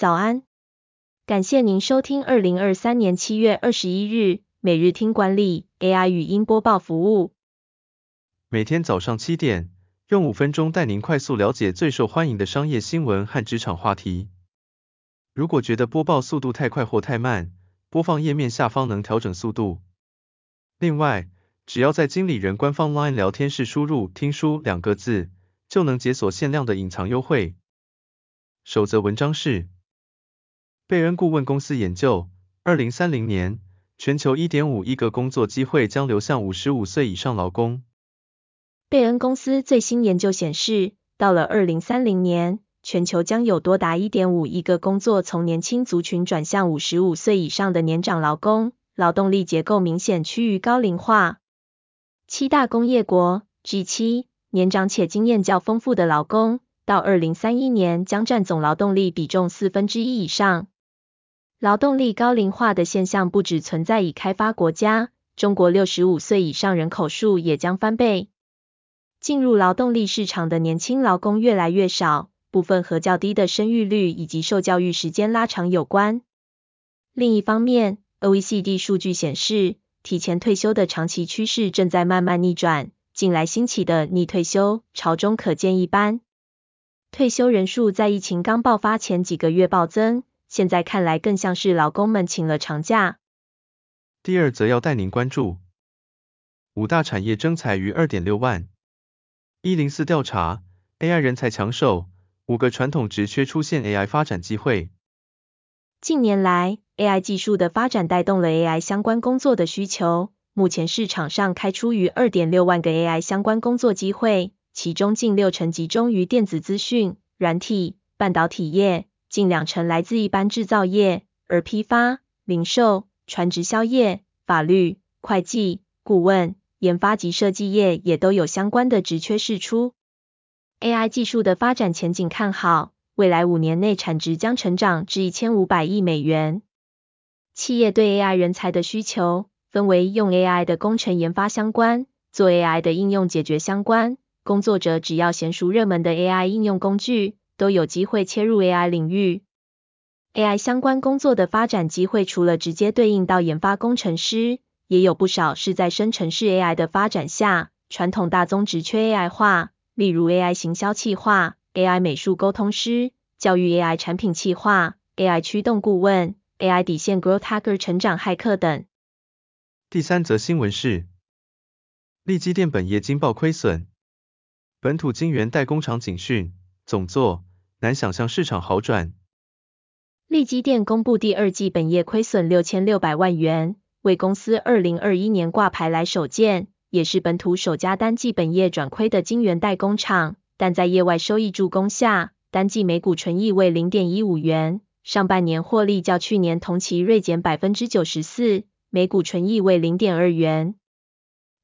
早安，感谢您收听二零二三年七月二十一日每日听管理 AI 语音播报服务。每天早上七点，用五分钟带您快速了解最受欢迎的商业新闻和职场话题。如果觉得播报速度太快或太慢，播放页面下方能调整速度。另外，只要在经理人官方 LINE 聊天室输入“听书”两个字，就能解锁限量的隐藏优惠。首则文章是：贝恩顾问公司研究，二零三零年，全球一点五亿个工作机会将流向五十五岁以上劳工。贝恩公司最新研究显示，到了二零三零年，全球将有多达一点五亿个工作从年轻族群转向五十五岁以上的年长劳工，劳动力结构明显趋于高龄化。七大工业国 G7 年长且经验较丰富的劳工，到二零三一年将占总劳动力比重四分之一以上。劳动力高龄化的现象不只存在已开发国家，中国六十五岁以上人口数也将翻倍。进入劳动力市场的年轻劳工越来越少，部分和较低的生育率以及受教育时间拉长有关。另一方面，OECD 数据显示，提前退休的长期趋势正在慢慢逆转，近来兴起的逆退休潮中可见一斑。退休人数在疫情刚爆发前几个月暴增，现在看来更像是劳工们请了长假。第二则要带您关注，五大产业征才逾二点六万。一零四调查，AI 人才抢手，五个传统职缺出现 AI 发展机会。近年来，AI 技术的发展带动了 AI 相关工作的需求。目前市场上开出逾二点六万个 AI 相关工作机会，其中近六成集中于电子资讯、软体、半导体业，近两成来自一般制造业，而批发、零售、船直销业、法律、会计、顾问、研发及设计业也都有相关的职缺释出。AI 技术的发展前景看好。未来五年内产值将成长至一千五百亿美元。企业对 AI 人才的需求分为用 AI 的工程研发相关、做 AI 的应用解决相关。工作者只要娴熟热门的 AI 应用工具，都有机会切入 AI 领域。AI 相关工作的发展机会，除了直接对应到研发工程师，也有不少是在生成式 AI 的发展下，传统大宗职缺 AI 化，例如 AI 行销企划。AI 美术沟通师、教育 AI 产品企划、AI 驱动顾问、AI 底线 Growth Hacker 成长骇客等。第三则新闻是，利基电本业惊爆亏损，本土晶圆代工厂警讯，总座难想象市场好转。力积电公布第二季本业亏损六千六百万元，为公司二零二一年挂牌来首见，也是本土首家单季本业转亏的晶圆代工厂。但在业外收益助攻下，单季每股纯益为零点一五元，上半年获利较去年同期锐减百分之九十四，每股纯益为零点二元。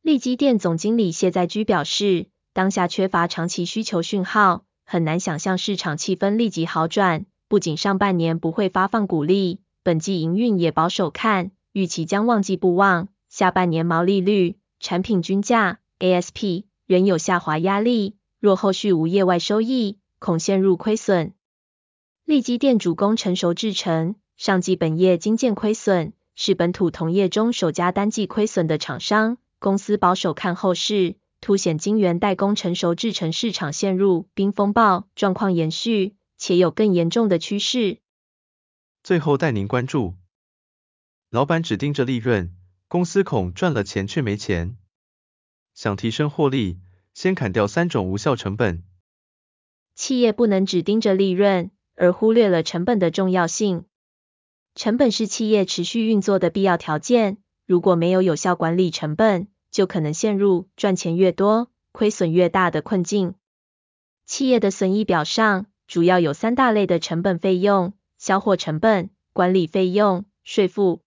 力积电总经理谢在居表示，当下缺乏长期需求讯号，很难想象市场气氛立即好转。不仅上半年不会发放股利，本季营运也保守看，预期将旺季不旺，下半年毛利率、产品均价、ASP 仍有下滑压力。若后续无业外收益，恐陷入亏损。利基电主攻成熟制成，上季本业惊见亏损，是本土同业中首家单季亏损的厂商。公司保守看后市，凸显晶圆代工成熟制程市场陷入冰风暴状况延续，且有更严重的趋势。最后带您关注，老板只盯着利润，公司恐赚了钱却没钱，想提升获利。先砍掉三种无效成本。企业不能只盯着利润，而忽略了成本的重要性。成本是企业持续运作的必要条件，如果没有有效管理成本，就可能陷入赚钱越多，亏损越大的困境。企业的损益表上，主要有三大类的成本费用：销货成本、管理费用、税负。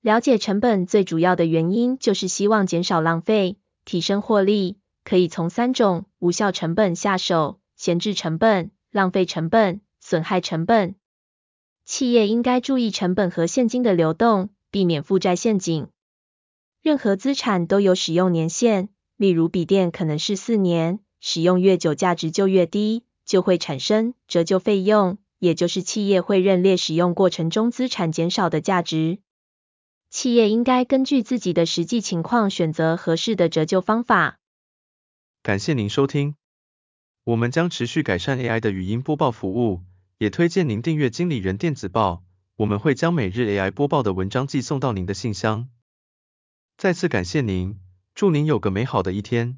了解成本最主要的原因，就是希望减少浪费，提升获利。可以从三种无效成本下手：闲置成本、浪费成本、损害成本。企业应该注意成本和现金的流动，避免负债陷阱。任何资产都有使用年限，例如笔电可能是四年，使用越久价值就越低，就会产生折旧费用。也就是企业会认列使用过程中资产减少的价值。企业应该根据自己的实际情况选择合适的折旧方法。感谢您收听，我们将持续改善 AI 的语音播报服务，也推荐您订阅经理人电子报，我们会将每日 AI 播报的文章寄送到您的信箱。再次感谢您，祝您有个美好的一天。